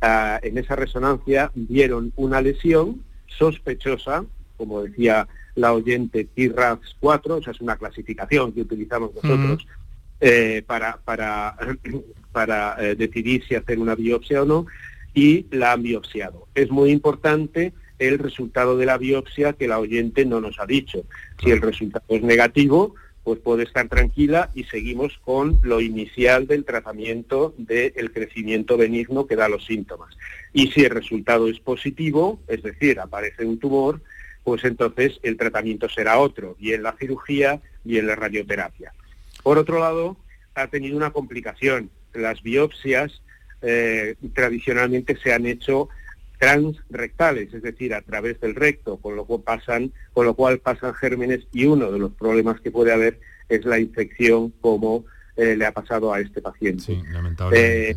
ah, en esa resonancia vieron una lesión sospechosa, como decía la oyente TRAS 4, o sea, es una clasificación que utilizamos nosotros eh, para, para, para eh, decidir si hacer una biopsia o no, y la han biopsiado. Es muy importante el resultado de la biopsia que la oyente no nos ha dicho. Si el resultado es negativo, pues puede estar tranquila y seguimos con lo inicial del tratamiento del crecimiento benigno que da los síntomas. Y si el resultado es positivo, es decir, aparece un tumor, pues entonces el tratamiento será otro, bien la cirugía, bien la radioterapia. Por otro lado, ha tenido una complicación. Las biopsias eh, tradicionalmente se han hecho transrectales, es decir, a través del recto, con lo cual pasan, con lo cual pasan gérmenes y uno de los problemas que puede haber es la infección como eh, le ha pasado a este paciente. Eh,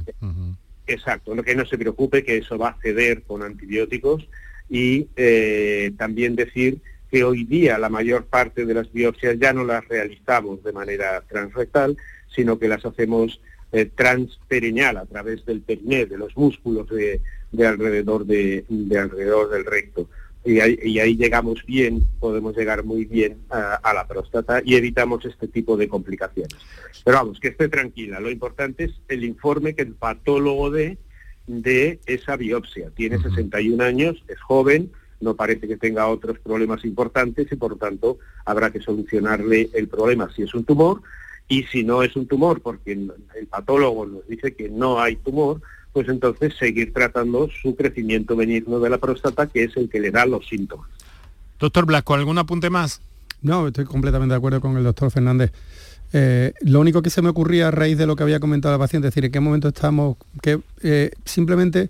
Exacto, no- que no se preocupe que eso va a ceder con antibióticos y eh, también decir que hoy día la mayor parte de las biopsias ya no las realizamos de manera transrectal, sino que las hacemos eh, transperineal a través del periné, de los músculos de, de alrededor de, de alrededor del recto. Y ahí, y ahí llegamos bien, podemos llegar muy bien a, a la próstata y evitamos este tipo de complicaciones. Pero vamos, que esté tranquila. Lo importante es el informe que el patólogo dé de esa biopsia. Tiene 61 años, es joven, no parece que tenga otros problemas importantes y por lo tanto habrá que solucionarle el problema si es un tumor y si no es un tumor, porque el el patólogo nos dice que no hay tumor, pues entonces seguir tratando su crecimiento benigno de la próstata, que es el que le da los síntomas. Doctor Blasco, ¿algún apunte más? No, estoy completamente de acuerdo con el doctor Fernández. Eh, lo único que se me ocurría a raíz de lo que había comentado la paciente, es decir, en qué momento estamos, que eh, simplemente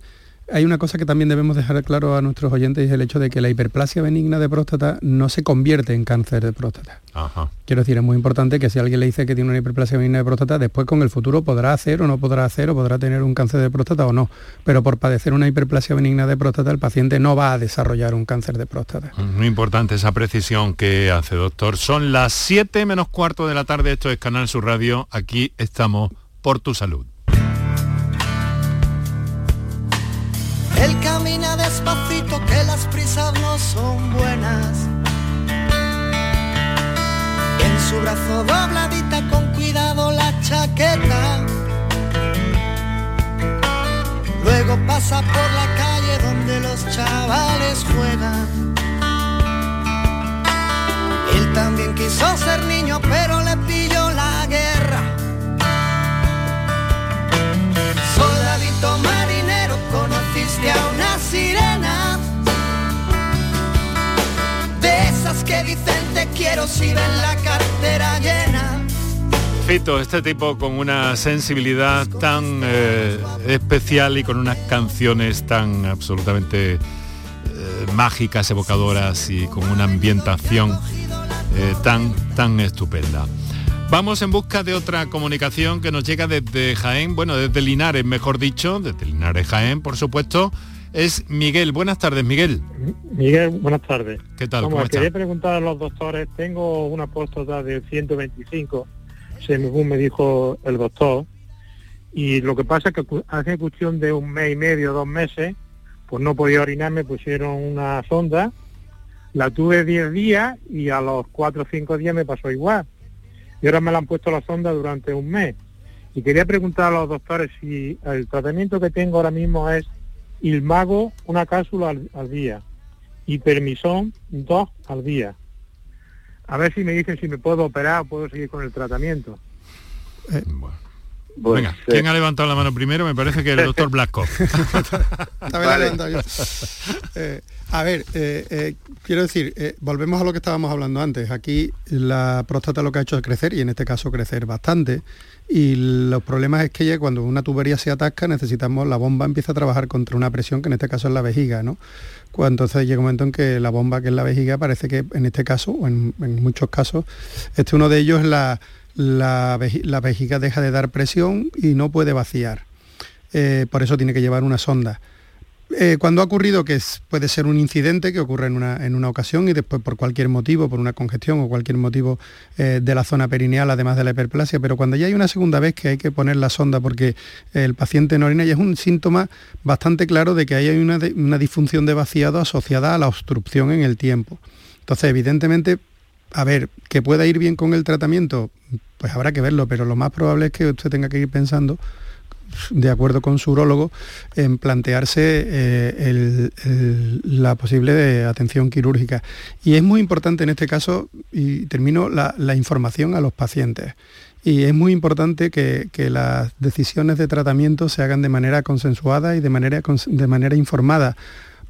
hay una cosa que también debemos dejar claro a nuestros oyentes y es el hecho de que la hiperplasia benigna de próstata no se convierte en cáncer de próstata. Ajá. Quiero decir, es muy importante que si alguien le dice que tiene una hiperplasia benigna de próstata, después con el futuro podrá hacer o no podrá hacer o podrá tener un cáncer de próstata o no. Pero por padecer una hiperplasia benigna de próstata, el paciente no va a desarrollar un cáncer de próstata. Muy importante esa precisión que hace, doctor. Son las 7 menos cuarto de la tarde, esto es Canal Sur Radio, aquí estamos por tu salud. Él camina despacito, que las prisas no son buenas. En su brazo dobladita con cuidado la chaqueta. Luego pasa por la calle donde los chavales juegan. Él también quiso ser niño, pero quiero si ven la cartera llena. Fito, este tipo con una sensibilidad tan eh, especial y con unas canciones tan absolutamente eh, mágicas, evocadoras y con una ambientación eh, tan, tan estupenda. Vamos en busca de otra comunicación que nos llega desde Jaén, bueno, desde Linares, mejor dicho, desde Linares Jaén, por supuesto. Es Miguel. Buenas tardes, Miguel. Miguel, buenas tardes. ¿Qué tal? Como ¿Cómo quería está? preguntar a los doctores, tengo una próstata de 125, según me dijo el doctor, y lo que pasa es que hace cuestión de un mes y medio, dos meses, pues no podía orinar, me pusieron una sonda, la tuve 10 días y a los 4 o 5 días me pasó igual. Y ahora me la han puesto la sonda durante un mes. Y quería preguntar a los doctores si el tratamiento que tengo ahora mismo es Ilmago, una cápsula al, al día, y Permisón, dos al día. A ver si me dicen si me puedo operar o puedo seguir con el tratamiento. Venga, ¿quién ha levantado la mano primero? Me parece que el doctor Blasco. Eh, a ver, eh, eh, quiero decir, eh, volvemos a lo que estábamos hablando antes. Aquí la próstata lo que ha hecho es crecer y en este caso crecer bastante. Y los problemas es que ya cuando una tubería se atasca necesitamos, la bomba empieza a trabajar contra una presión que en este caso es la vejiga, ¿no? Cuando entonces llega un momento en que la bomba que es la vejiga parece que en este caso, o en, en muchos casos, este uno de ellos es la, la, veji- la vejiga deja de dar presión y no puede vaciar. Eh, por eso tiene que llevar una sonda. Eh, cuando ha ocurrido que puede ser un incidente que ocurre en una, en una ocasión y después por cualquier motivo, por una congestión o cualquier motivo eh, de la zona perineal, además de la hiperplasia, pero cuando ya hay una segunda vez que hay que poner la sonda porque el paciente no orina, ya es un síntoma bastante claro de que ahí hay una, una disfunción de vaciado asociada a la obstrucción en el tiempo. Entonces, evidentemente, a ver, que pueda ir bien con el tratamiento, pues habrá que verlo, pero lo más probable es que usted tenga que ir pensando de acuerdo con su urólogo, en plantearse eh, la posible de atención quirúrgica. Y es muy importante en este caso, y termino, la, información a los pacientes. Y es muy importante que, que las decisiones de tratamiento se hagan de manera consensuada y de manera, de manera informada,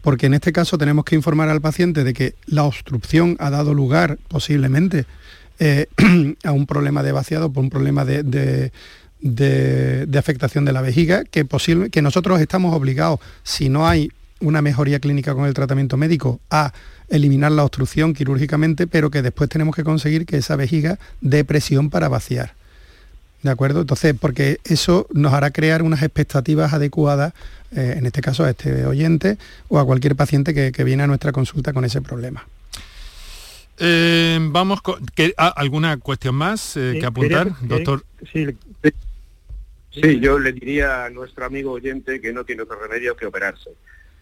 porque en este caso tenemos que informar al paciente de que la obstrucción ha dado lugar posiblemente eh, a un problema de vaciado, por un problema de, de- afectación de la vejiga, que, posible, que nosotros estamos obligados, si no hay una mejoría clínica con el tratamiento médico, a eliminar la obstrucción quirúrgicamente, pero que después tenemos que conseguir que esa vejiga dé presión para vaciar. ¿De acuerdo? Entonces, porque eso nos hará crear unas expectativas adecuadas, eh, en este caso a este oyente o a cualquier paciente que, que viene a nuestra consulta con ese problema. Eh, vamos con... ¿qué- ah, ¿Alguna cuestión más eh, Sí, que apuntar, quería- doctor? Sí, Sí, yo le diría a nuestro amigo oyente que no tiene otro remedio que operarse.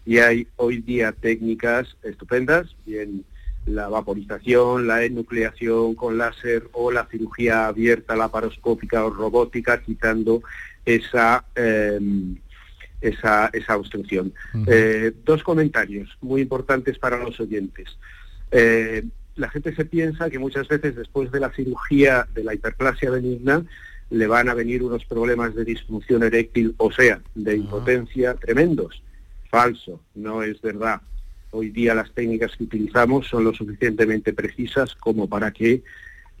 Y hay hoy día técnicas estupendas, bien la vaporización, la enucleación con láser o la cirugía abierta, laparoscópica o robótica, quitando esa, eh, esa, esa obstrucción. Eh, dos comentarios muy importantes para los oyentes. Eh, la gente se piensa que muchas veces después de la cirugía de la hiperplasia benigna le van a venir unos problemas de disfunción eréctil, o sea, de impotencia tremendos. Falso, no es verdad. Hoy día las técnicas que utilizamos son lo suficientemente precisas como para que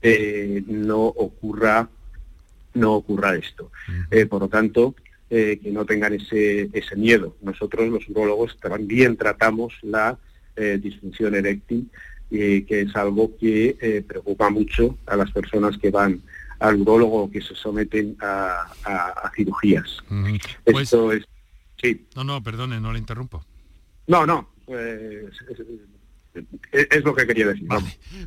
eh, no ocurra no ocurra esto. Eh, por lo tanto, eh, que no tengan ese, ese miedo. Nosotros los urólogos también tratamos la disfunción eréctil, que es algo que preocupa mucho a las personas que van al urólogo o que se someten a, a- a cirugías. Pues- Esto es... Sí. No, no, perdone, no le interrumpo. No, no. Pues, es, lo que quería decir.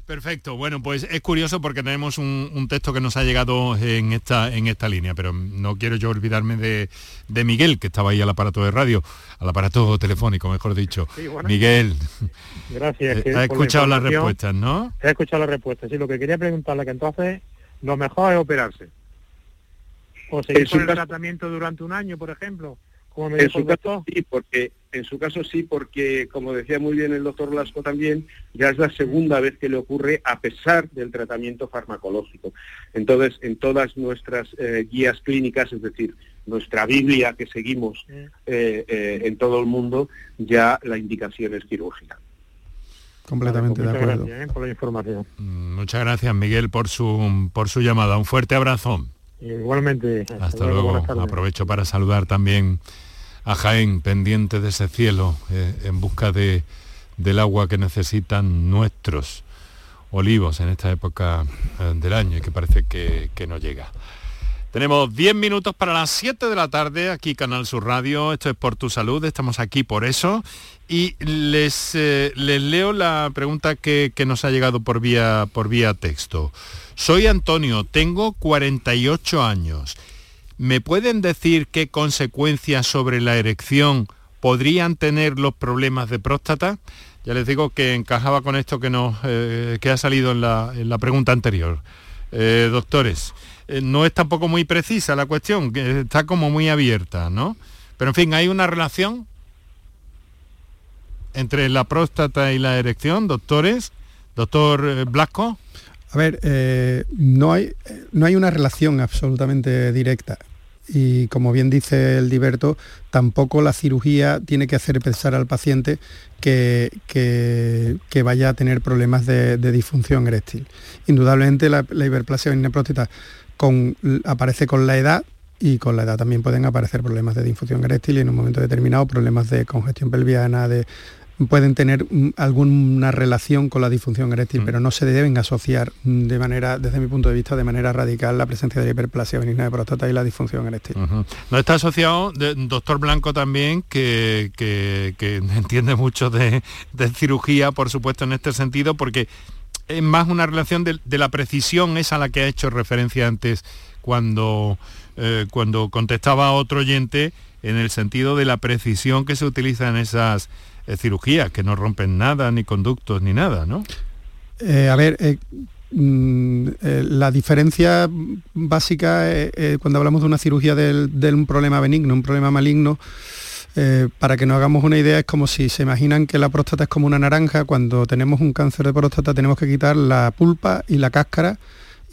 Perfecto, bueno, pues es curioso porque tenemos un, un texto que nos ha llegado en esta, en esta línea, pero no quiero yo olvidarme de, de Miguel, que estaba ahí al aparato de radio, al aparato telefónico, mejor dicho. Sí, bueno. Miguel, Gracias. eh, que ha por la escuchado las respuestas, ¿no? He escuchado la respuesta. Sí, lo que quería preguntarle que entonces lo mejor es operarse. O seguir con el tratamiento durante un año, por ejemplo, como En su caso sí, porque en su caso sí, porque como decía muy bien el doctor Lasco también, ya es la segunda vez que le ocurre a pesar del tratamiento farmacológico. Entonces, en todas nuestras eh, guías clínicas, es decir, nuestra Biblia que seguimos eh, eh, en todo el mundo, ya la indicación es quirúrgica. completamente Vale, de pues muchas acuerdo. gracias, ¿eh? por la información. Mm, Muchas gracias, Miguel, por su, por su llamada. Un fuerte abrazo. Igualmente. Hasta luego. Aprovecho para saludar también a Jaén, pendiente de ese cielo, eh, en busca de, del agua que necesitan nuestros olivos en esta época eh, del año y que parece que, que no llega. Tenemos 10 minutos para las 7 de la tarde, aquí Canal Sur Radio, esto es por tu salud, estamos aquí por eso. Y les, eh, les leo la pregunta que, que nos ha llegado por vía, por vía texto. Soy Antonio, tengo 48 años. ¿Me pueden decir qué consecuencias sobre la erección podrían tener los problemas de próstata? Ya les digo que encajaba con esto que, nos, eh, que ha salido en la, en la pregunta anterior. Eh, doctores, eh, no es tampoco muy precisa la cuestión, está como muy abierta, ¿no? Pero en fin, hay una relación entre la próstata y la erección, doctores. Doctor Blasco. A ver, eh, no, hay, no hay una relación absolutamente directa. Y como bien dice el Diverto, tampoco la cirugía tiene que hacer pensar al paciente que, que- vaya a tener problemas de, disfunción eréctil. Indudablemente la, la hiperplasia de próstata aparece con la edad y con la edad también pueden aparecer problemas de disfunción eréctil y en un momento determinado problemas de congestión pelviana, de, pueden tener mm, alguna relación con la disfunción eréctil, pero no se deben asociar mm, de manera, desde mi punto de vista, de manera radical la presencia de la hiperplasia benigna de próstata y la disfunción eréctil. Ujú. No está asociado, de- doctor Blanco también, que, que- que entiende mucho de, de cirugía, por supuesto, en este sentido, porque es más una relación de, de la precisión, esa a la que ha hecho referencia antes cuando, eh, cuando contestaba a otro oyente, en el sentido de la precisión que se utiliza en esas eh, cirugías, que no rompen nada, ni conductos, ni nada, ¿no? Eh, a ver, eh, mm, eh, la diferencia básica cuando hablamos de una cirugía del- de un problema benigno, un problema maligno, para que nos hagamos una idea, es como si se imaginan que la próstata es como una naranja, cuando tenemos un cáncer de próstata tenemos que quitar la pulpa y la cáscara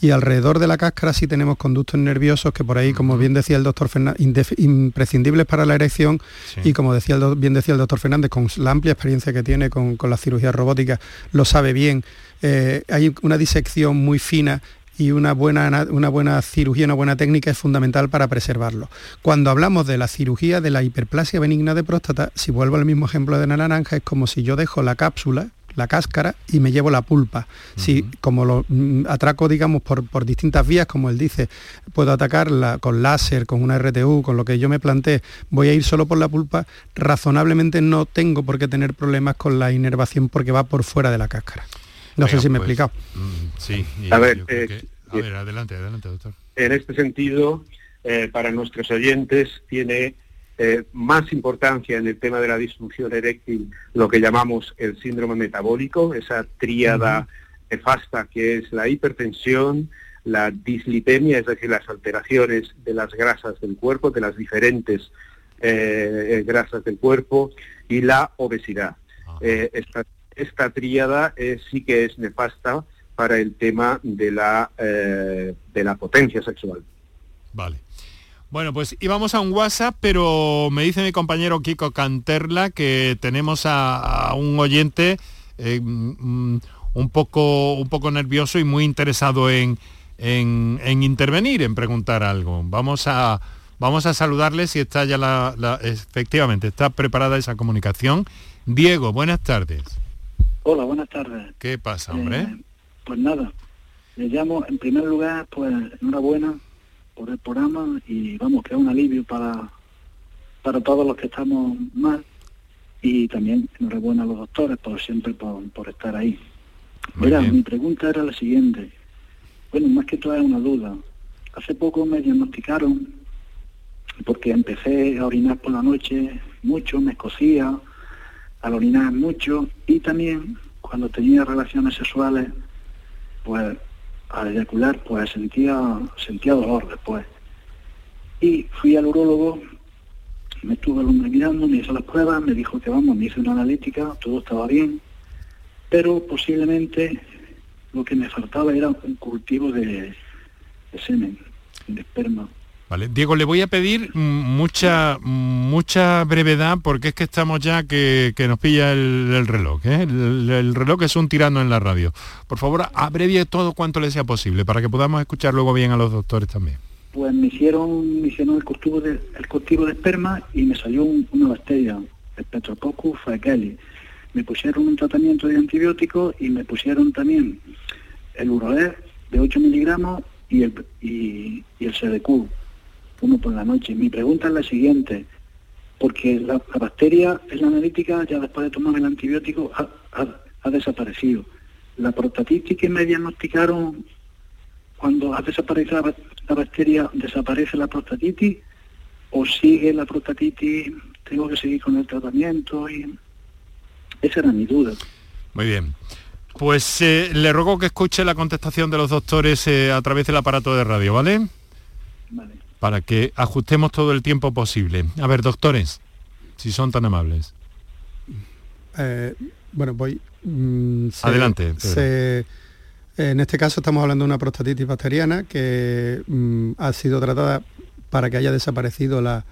y alrededor de la cáscara sí tenemos conductos nerviosos que por ahí, como bien decía el doctor Fernández, imprescindibles para la erección y como decía el bien decía el doctor Fernández, con la amplia experiencia que tiene con, con la cirugía robótica, lo sabe bien. Eh, hay una disección muy fina y una buena, una buena cirugía, una buena técnica es fundamental para preservarlo. Cuando hablamos de la cirugía de la hiperplasia benigna de próstata, si vuelvo al mismo ejemplo de la naranja, es como si yo dejo la cápsula, la cáscara y me llevo la pulpa. Si como lo mm, atraco, digamos, por, por distintas vías, como él dice, puedo atacarla con láser, con una RTU, con lo que yo me planteé, voy a ir solo por la pulpa, razonablemente no tengo por qué tener problemas con la inervación porque va por fuera de la cáscara. No sé si me he pues, explicado. mm, Sí. y A ver, eh, que- a ver, adelante, adelante, doctor. En este sentido, eh, para nuestros oyentes tiene eh, más importancia en el tema de la disfunción eréctil lo que llamamos el síndrome metabólico, esa tríada nefasta que es la hipertensión, la dislipemia, es decir, las alteraciones de las grasas del cuerpo, de las diferentes eh, eh, grasas del cuerpo, y la obesidad. Eh, esta, esta tríada sí que es nefasta para el tema de la, de la potencia sexual. Vale. Bueno, pues íbamos a un WhatsApp, pero me dice mi compañero Kiko Canterla que tenemos a, a un oyente eh, mm, un, poco, un poco nervioso y muy interesado en, en- en intervenir, en preguntar algo. Vamos a, vamos a saludarle si está ya la, la- efectivamente, está preparada esa comunicación. Diego, buenas tardes. Hola, buenas tardes. ¿Qué pasa, hombre? Eh, pues nada, le llamo en primer lugar, pues enhorabuena por el programa y vamos, que es un alivio para, para todos los que estamos mal y también enhorabuena a los doctores por siempre por, por estar ahí. Mira, mi pregunta era la siguiente. Bueno, más que todo es una duda. Hace poco me diagnosticaron porque empecé a orinar por la noche mucho, me escocía, al orinar mucho y también cuando tenía relaciones sexuales, pues al eyacular, pues sentía, sentía dolor después. Y fui al urólogo, me estuvo mirando, me hizo las pruebas, me dijo que vamos, me hizo una analítica, todo estaba bien, pero posiblemente lo que me faltaba era un cultivo de semen, de esperma. Diego, le voy a pedir mm, mucha mucha brevedad porque es que estamos ya que, que nos pilla el, el reloj. ¿eh? El, el reloj es un tirano en la radio. Por favor, abrevie todo cuanto le sea posible para que podamos escuchar luego bien a los doctores también. Pues me hicieron, me hicieron el cultivo de, el cultivo de esperma y me salió un- una bacteria, el Petrococcus faecalis. Me pusieron un tratamiento de antibióticos y me pusieron también el Urolez de 8 miligramos y el, y, y el CDQ, uno por la noche. Mi pregunta es la siguiente, porque la, bacteria en la analítica ya después de tomar el antibiótico ha, desaparecido. La prostatitis que me diagnosticaron cuando ha desaparecido la bacteria, ¿desaparece la prostatitis o sigue la prostatitis? Tengo que seguir con el tratamiento y esa era mi duda. Muy bien. Pues eh, le ruego que escuche la contestación de los doctores eh, a través del aparato de radio, ¿vale? Para que ajustemos todo el tiempo posible. A ver, doctores, si son tan amables. Eh, bueno, voy... mm, se- Adelante, se- en este caso estamos hablando de una prostatitis bacteriana que mm, ha sido tratada para que haya desaparecido la-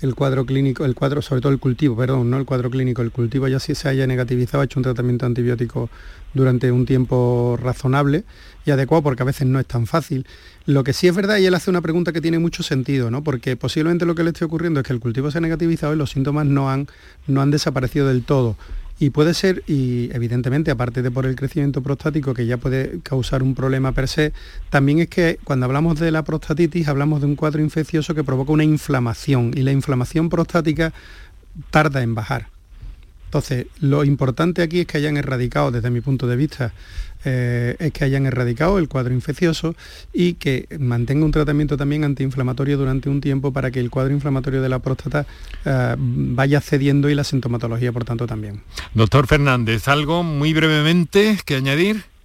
el cuadro clínico, el cuadro, sobre todo el cultivo, perdón, no el cuadro clínico, el cultivo ya sí se haya negativizado, ha hecho un tratamiento antibiótico durante un tiempo razonable y adecuado porque a veces no es tan fácil. Lo que sí es verdad, y él hace una pregunta que tiene mucho sentido, ¿no? Porque posiblemente lo que le esté ocurriendo es que el cultivo se ha negativizado y los síntomas no han, no han desaparecido del todo. Y puede ser, y evidentemente, aparte de por el crecimiento prostático, que ya puede causar un problema per se, también es que cuando hablamos de la prostatitis hablamos de un cuadro infeccioso que provoca una inflamación y la inflamación prostática tarda en bajar. Entonces, lo importante aquí es que hayan erradicado, desde mi punto de vista, eh, es que hayan erradicado el cuadro infeccioso y que mantenga un tratamiento también antiinflamatorio durante un tiempo para que el cuadro inflamatorio de la próstata eh, vaya cediendo y la sintomatología, por tanto, también. Doctor Fernández, ¿algo muy brevemente que añadir?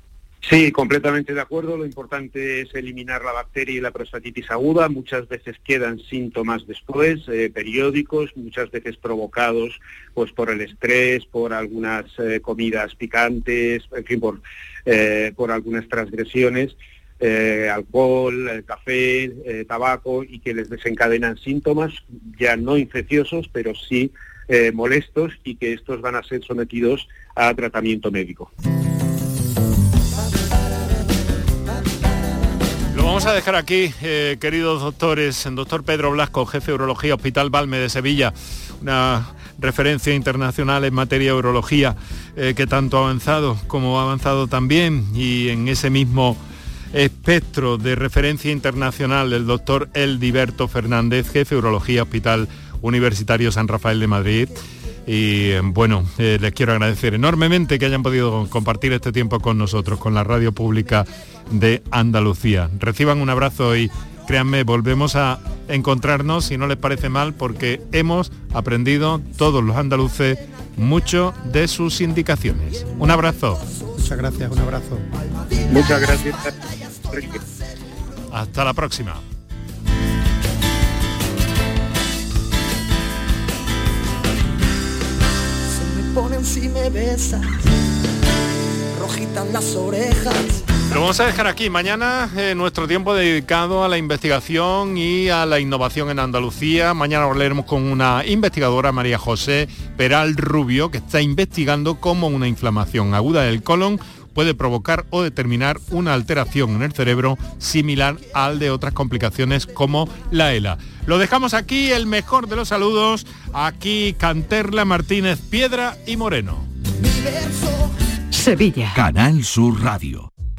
Sí, completamente de acuerdo. Lo importante es eliminar la bacteria y la prostatitis aguda. Muchas veces quedan síntomas después, eh, periódicos, muchas veces provocados pues por el estrés, por algunas eh, comidas picantes, en fin, por, eh, por algunas transgresiones, eh, alcohol, café, tabaco, y que les desencadenan síntomas ya no infecciosos, pero sí molestos y que estos van a ser sometidos a tratamiento médico. Vamos a dejar aquí, eh, queridos doctores. Doctor Pedro Blasco, jefe de Urología, Hospital Balme de Sevilla, una referencia internacional en materia de urología eh, que tanto ha avanzado como ha avanzado también y en ese mismo espectro de referencia internacional el doctor Eldiberto Fernández, jefe de Urología, Hospital Universitario San Rafael de Madrid. Y eh, bueno, eh, les quiero agradecer enormemente que hayan podido compartir este tiempo con nosotros, con la radio pública de Andalucía. Reciban un abrazo y créanme, volvemos a encontrarnos, si no les parece mal, porque hemos aprendido todos los andaluces mucho de sus indicaciones. Un abrazo. Muchas gracias, un abrazo. Muchas gracias. Hasta la próxima. Si me besas, rojitas las orejas. Lo vamos a dejar aquí. Mañana eh, nuestro tiempo dedicado a la investigación y a la innovación en Andalucía. Mañana hablaremos con una investigadora, María José Peral Rubio, que está investigando cómo una inflamación aguda del colon puede provocar o determinar una alteración en el cerebro similar al de otras complicaciones como la ELA. Lo dejamos aquí, el mejor de los saludos, aquí Canterla, Martínez, Piedra y Moreno. Sevilla. Canal Sur Radio.